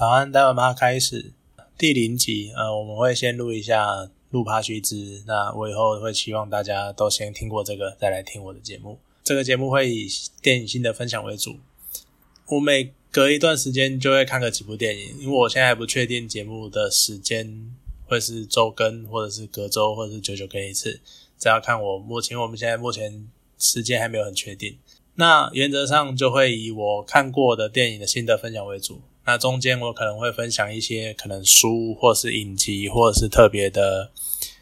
早安，待会马上开始第零集。呃，我们会先录一下录趴须知。那我以后会希望大家都先听过这个，再来听我的节目。这个节目会以电影性的分享为主。我每隔一段时间就会看个几部电影，因为我现在还不确定节目的时间会是周更，或者是隔周，或者是久久更一次。这要看我目前，我们现在目前时间还没有很确定。那原则上就会以我看过的电影的心得分享为主。那中间我可能会分享一些可能书，或是影集，或者是特别的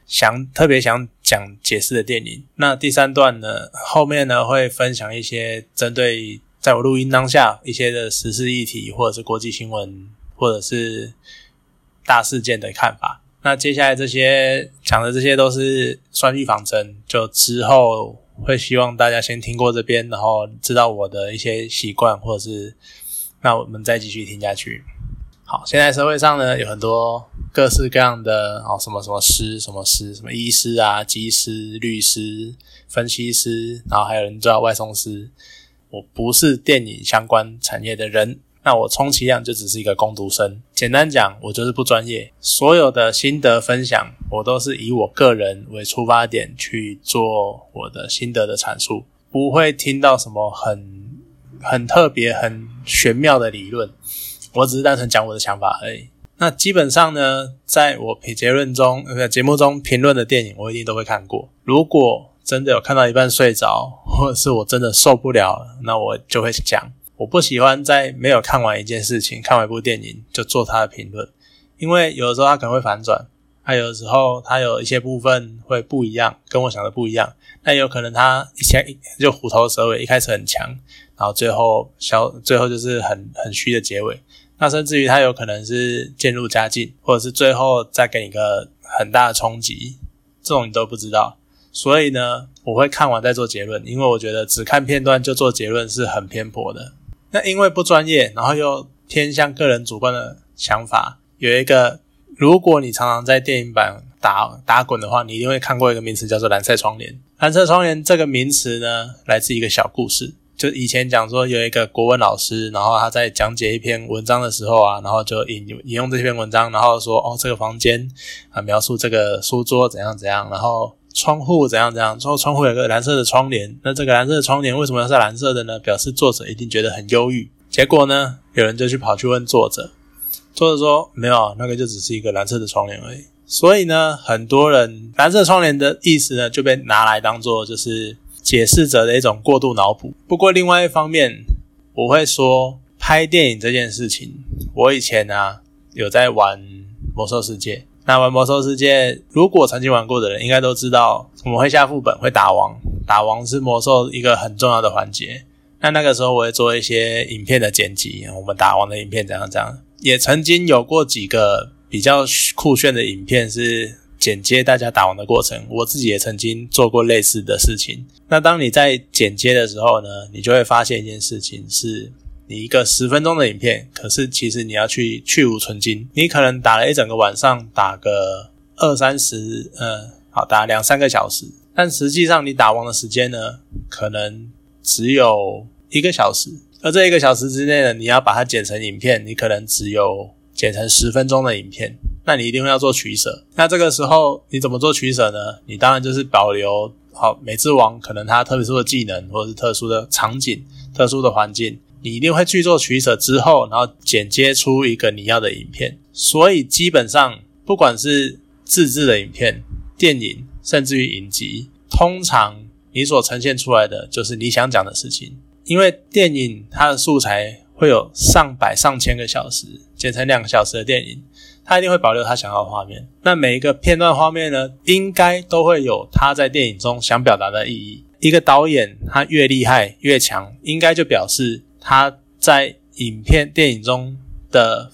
想特别想讲解释的电影。那第三段呢，后面呢会分享一些针对在我录音当下一些的时事议题，或者是国际新闻，或者是大事件的看法。那接下来这些讲的这些都是算预防针，就之后会希望大家先听过这边，然后知道我的一些习惯，或者是。那我们再继续听下去。好，现在社会上呢有很多各式各样的哦，什么什么师，什么师，什么医师啊、技师、律师、分析师，然后还有人叫外送师。我不是电影相关产业的人，那我充其量就只是一个工读生。简单讲，我就是不专业。所有的心得分享，我都是以我个人为出发点去做我的心得的阐述，不会听到什么很。很特别、很玄妙的理论，我只是单纯讲我的想法而已。那基本上呢，在我评结论中、呃节目中评论的电影，我一定都会看过。如果真的有看到一半睡着，或者是我真的受不了了，那我就会讲。我不喜欢在没有看完一件事情、看完一部电影就做它的评论，因为有的时候它可能会反转，还有的时候它有一些部分会不一样，跟我想的不一样。那有可能它一前就虎头蛇尾，一开始很强。然后最后消，最后就是很很虚的结尾。那甚至于它有可能是渐入佳境，或者是最后再给你个很大的冲击，这种你都不知道。所以呢，我会看完再做结论，因为我觉得只看片段就做结论是很偏颇的。那因为不专业，然后又偏向个人主观的想法，有一个，如果你常常在电影版打打滚的话，你一定会看过一个名词叫做蓝色窗帘。蓝色窗帘这个名词呢，来自一个小故事。就以前讲说有一个国文老师，然后他在讲解一篇文章的时候啊，然后就引引用这篇文章，然后说哦，这个房间啊，描述这个书桌怎样怎样，然后窗户怎样怎样，之后窗户有个蓝色的窗帘，那这个蓝色的窗帘为什么要是蓝色的呢？表示作者一定觉得很忧郁。结果呢，有人就去跑去问作者，作者说没有，那个就只是一个蓝色的窗帘而已。所以呢，很多人蓝色窗帘的意思呢，就被拿来当做就是。解释者的一种过度脑补。不过，另外一方面，我会说，拍电影这件事情，我以前啊有在玩魔兽世界。那玩魔兽世界，如果曾经玩过的人，应该都知道，我们会下副本，会打王，打王是魔兽一个很重要的环节。那那个时候，我会做一些影片的剪辑，我们打王的影片怎样怎样。也曾经有过几个比较酷炫的影片是。剪接大家打完的过程，我自己也曾经做过类似的事情。那当你在剪接的时候呢，你就会发现一件事情：是你一个十分钟的影片，可是其实你要去去无存金，你可能打了一整个晚上，打个二三十，嗯，好打两三个小时，但实际上你打完的时间呢，可能只有一个小时。而这一个小时之内呢，你要把它剪成影片，你可能只有剪成十分钟的影片。那你一定会要做取舍。那这个时候你怎么做取舍呢？你当然就是保留好美智王可能它特殊的技能或者是特殊的场景、特殊的环境，你一定会去做取舍之后，然后剪接出一个你要的影片。所以基本上不管是自制的影片、电影，甚至于影集，通常你所呈现出来的就是你想讲的事情。因为电影它的素材会有上百上千个小时，剪成两个小时的电影。他一定会保留他想要的画面。那每一个片段画面呢，应该都会有他在电影中想表达的意义。一个导演他越厉害越强，应该就表示他在影片电影中的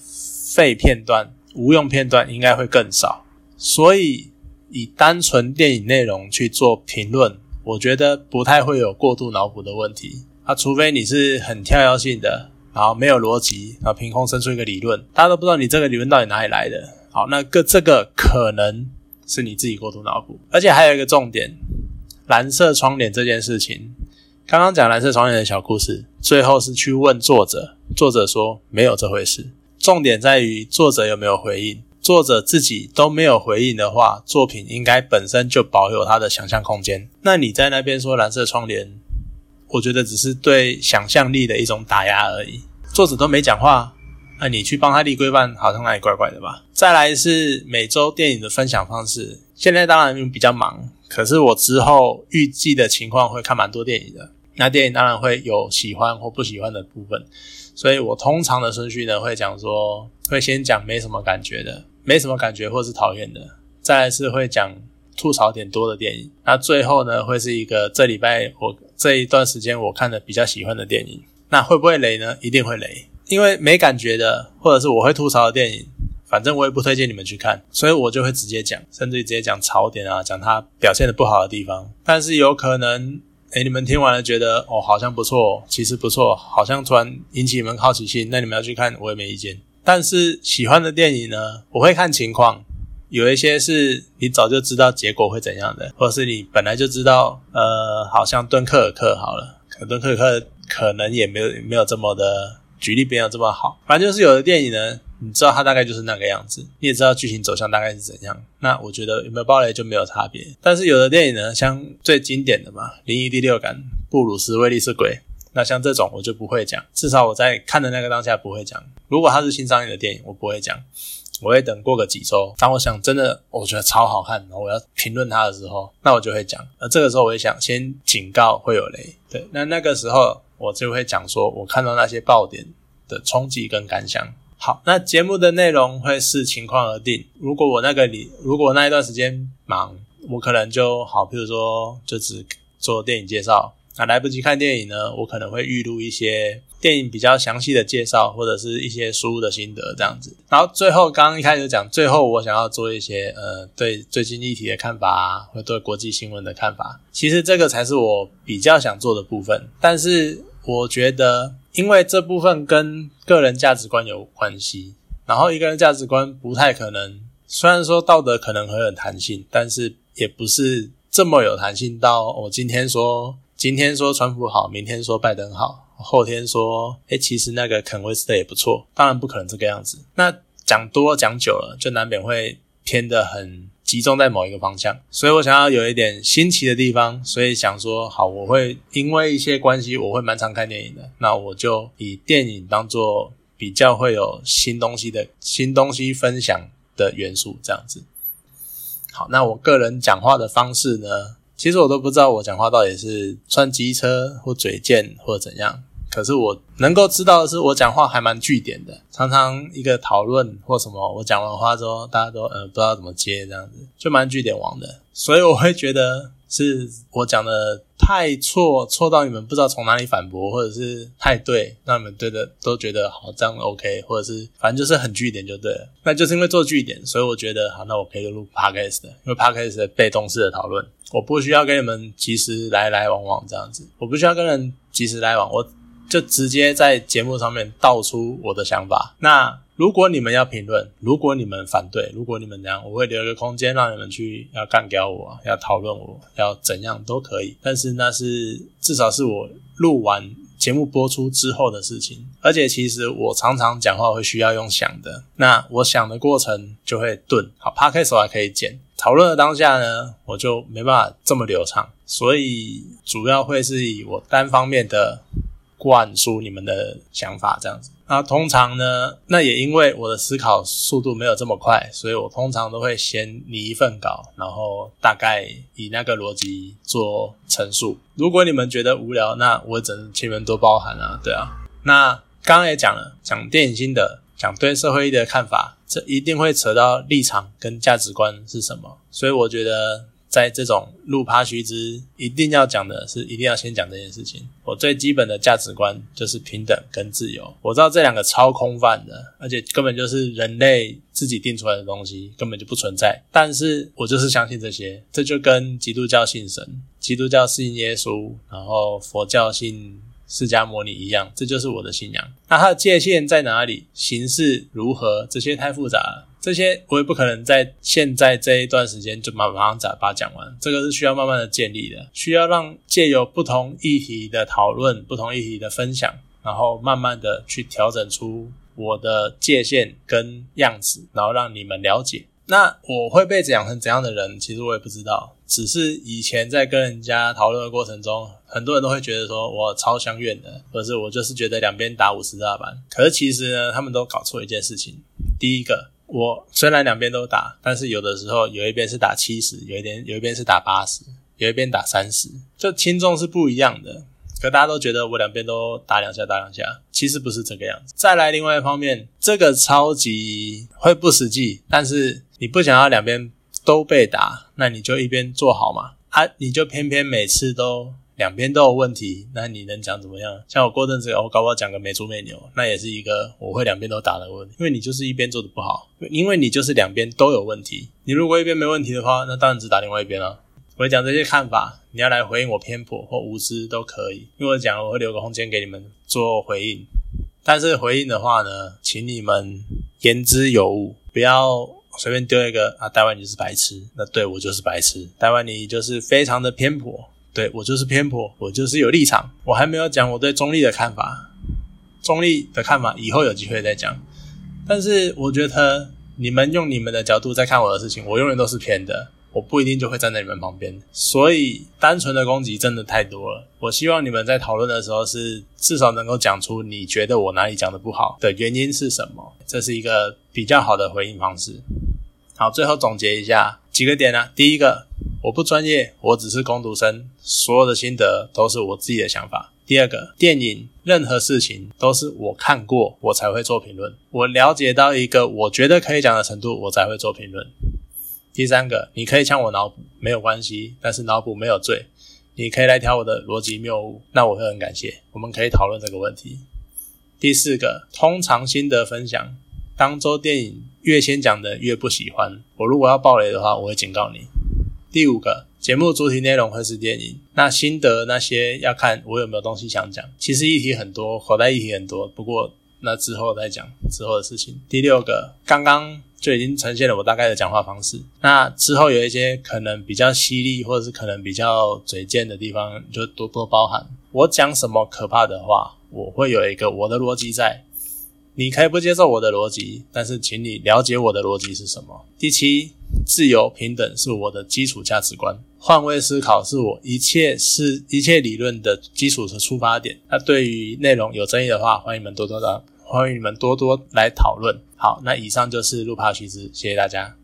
废片段、无用片段应该会更少。所以以单纯电影内容去做评论，我觉得不太会有过度脑补的问题。啊，除非你是很跳跃性的。然后没有逻辑，然后凭空生出一个理论，大家都不知道你这个理论到底哪里来的。好，那个这个可能是你自己过度脑补，而且还有一个重点，蓝色窗帘这件事情，刚刚讲蓝色窗帘的小故事，最后是去问作者，作者说没有这回事。重点在于作者有没有回应。作者自己都没有回应的话，作品应该本身就保有他的想象空间。那你在那边说蓝色窗帘，我觉得只是对想象力的一种打压而已。作者都没讲话，那你去帮他立规范，好像哪里怪怪的吧？再来是每周电影的分享方式，现在当然比较忙，可是我之后预计的情况会看蛮多电影的。那电影当然会有喜欢或不喜欢的部分，所以我通常的顺序呢，会讲说，会先讲没什么感觉的。没什么感觉或是讨厌的，再来是会讲吐槽点多的电影，那最后呢会是一个这礼拜我这一段时间我看的比较喜欢的电影，那会不会雷呢？一定会雷，因为没感觉的或者是我会吐槽的电影，反正我也不推荐你们去看，所以我就会直接讲，甚至于直接讲槽点啊，讲它表现的不好的地方。但是有可能，诶你们听完了觉得哦好像不错，其实不错，好像突然引起你们好奇心，那你们要去看我也没意见。但是喜欢的电影呢，我会看情况，有一些是你早就知道结果会怎样的，或者是你本来就知道，呃，好像敦刻尔克好了，可敦刻尔克可能也没有没有这么的举例没有这么好，反正就是有的电影呢，你知道它大概就是那个样子，你也知道剧情走向大概是怎样，那我觉得有没有暴雷就没有差别。但是有的电影呢，像最经典的嘛，《灵异第六感》，布鲁斯威利是鬼。那像这种我就不会讲，至少我在看的那个当下不会讲。如果它是新上映的电影，我不会讲，我会等过个几周。当我想真的我觉得超好看，然后我要评论它的时候，那我就会讲。那这个时候我会想先警告会有雷，对。那那个时候我就会讲说我看到那些爆点的冲击跟感想。好，那节目的内容会视情况而定。如果我那个里，如果那一段时间忙，我可能就好，比如说就只做电影介绍。那来不及看电影呢，我可能会预录一些电影比较详细的介绍，或者是一些书的心得这样子。然后最后刚刚一开始讲，最后我想要做一些呃对最近议题的看法啊，或对国际新闻的看法。其实这个才是我比较想做的部分。但是我觉得，因为这部分跟个人价值观有关系，然后一个人价值观不太可能，虽然说道德可能很有弹性，但是也不是这么有弹性到我今天说。今天说川普好，明天说拜登好，后天说，哎，其实那个肯威斯的也不错。当然不可能这个样子。那讲多讲久了，就难免会偏的很集中在某一个方向。所以我想要有一点新奇的地方，所以想说，好，我会因为一些关系，我会蛮常看电影的。那我就以电影当做比较会有新东西的新东西分享的元素，这样子。好，那我个人讲话的方式呢？其实我都不知道我讲话到底是算机车或嘴贱或怎样，可是我能够知道的是，我讲话还蛮据点的。常常一个讨论或什么，我讲完话之后，大家都呃不知道怎么接，这样子就蛮据点王的。所以我会觉得是我讲的太错，错到你们不知道从哪里反驳，或者是太对，让你们对的都觉得好这样 OK，或者是反正就是很据点就对了。那就是因为做据点，所以我觉得好，那我可以录 Podcast 的，因为 Podcast 的被动式的讨论。我不需要跟你们及时来来往往这样子，我不需要跟人及时来往，我就直接在节目上面道出我的想法。那如果你们要评论，如果你们反对，如果你们这样，我会留一个空间让你们去要干掉我，要讨论我，要怎样都可以。但是那是至少是我录完节目播出之后的事情，而且其实我常常讲话会需要用想的，那我想的过程就会顿。好 p o d c 还可以剪。讨论的当下呢，我就没办法这么流畅，所以主要会是以我单方面的灌输你们的想法这样子。那通常呢，那也因为我的思考速度没有这么快，所以我通常都会先拟一份稿，然后大概以那个逻辑做陈述。如果你们觉得无聊，那我只能请你们多包涵啊，对啊。那刚刚也讲了，讲电影心得，讲对社会的看法。这一定会扯到立场跟价值观是什么，所以我觉得在这种路趴须知，一定要讲的是，一定要先讲这件事情。我最基本的价值观就是平等跟自由。我知道这两个超空泛的，而且根本就是人类自己定出来的东西，根本就不存在。但是我就是相信这些，这就跟基督教信神，基督教信耶稣，然后佛教信。释迦摩尼一样，这就是我的信仰。那它的界限在哪里？形式如何？这些太复杂，这些我也不可能在现在这一段时间就马马上把把讲完。这个是需要慢慢的建立的，需要让借由不同议题的讨论、不同议题的分享，然后慢慢的去调整出我的界限跟样子，然后让你们了解。那我会被养成怎样的人，其实我也不知道。只是以前在跟人家讨论的过程中，很多人都会觉得说我超相怨的，或是我就是觉得两边打五十大板。可是其实呢，他们都搞错一件事情。第一个，我虽然两边都打，但是有的时候有一边是打七十，有一边有一边是打八十，有一边打三十，就轻重是不一样的。可大家都觉得我两边都打两下打两下，其实不是这个样子。再来另外一方面，这个超级会不实际，但是你不想要两边都被打，那你就一边做好嘛。啊，你就偏偏每次都两边都有问题，那你能讲怎么样？像我过阵子我搞不好讲个没猪没牛，那也是一个我会两边都打的问题，因为你就是一边做的不好，因为你就是两边都有问题。你如果一边没问题的话，那当然只打另外一边了。我讲这些看法，你要来回应我偏颇或无知都可以，因为我讲我会留个空间给你们做回应。但是回应的话呢，请你们言之有物，不要随便丢一个啊，台湾你就是白痴，那对我就是白痴，台湾你就是非常的偏颇，对我就是偏颇，我就是有立场。我还没有讲我对中立的看法，中立的看法以后有机会再讲。但是我觉得你们用你们的角度在看我的事情，我永远都是偏的。我不一定就会站在你们旁边，所以单纯的攻击真的太多了。我希望你们在讨论的时候是至少能够讲出你觉得我哪里讲的不好的原因是什么，这是一个比较好的回应方式。好，最后总结一下几个点呢？第一个，我不专业，我只是工读生，所有的心得都是我自己的想法。第二个，电影任何事情都是我看过我才会做评论，我了解到一个我觉得可以讲的程度，我才会做评论。第三个，你可以抢我脑补没有关系，但是脑补没有罪，你可以来挑我的逻辑谬误，那我会很感谢，我们可以讨论这个问题。第四个，通常心得分享，当周电影越先讲的越不喜欢，我如果要爆雷的话，我会警告你。第五个，节目主题内容会是电影，那心得那些要看我有没有东西想讲，其实议题很多，口袋议题很多，不过那之后再讲之后的事情。第六个，刚刚。就已经呈现了我大概的讲话方式。那之后有一些可能比较犀利，或者是可能比较嘴贱的地方，就多多包涵。我讲什么可怕的话，我会有一个我的逻辑在。你可以不接受我的逻辑，但是请你了解我的逻辑是什么。第七，自由平等是我的基础价值观，换位思考是我一切是一切理论的基础和出发点。那对于内容有争议的话，欢迎你们多多的。欢迎你们多多来讨论。好，那以上就是路帕须知，谢谢大家。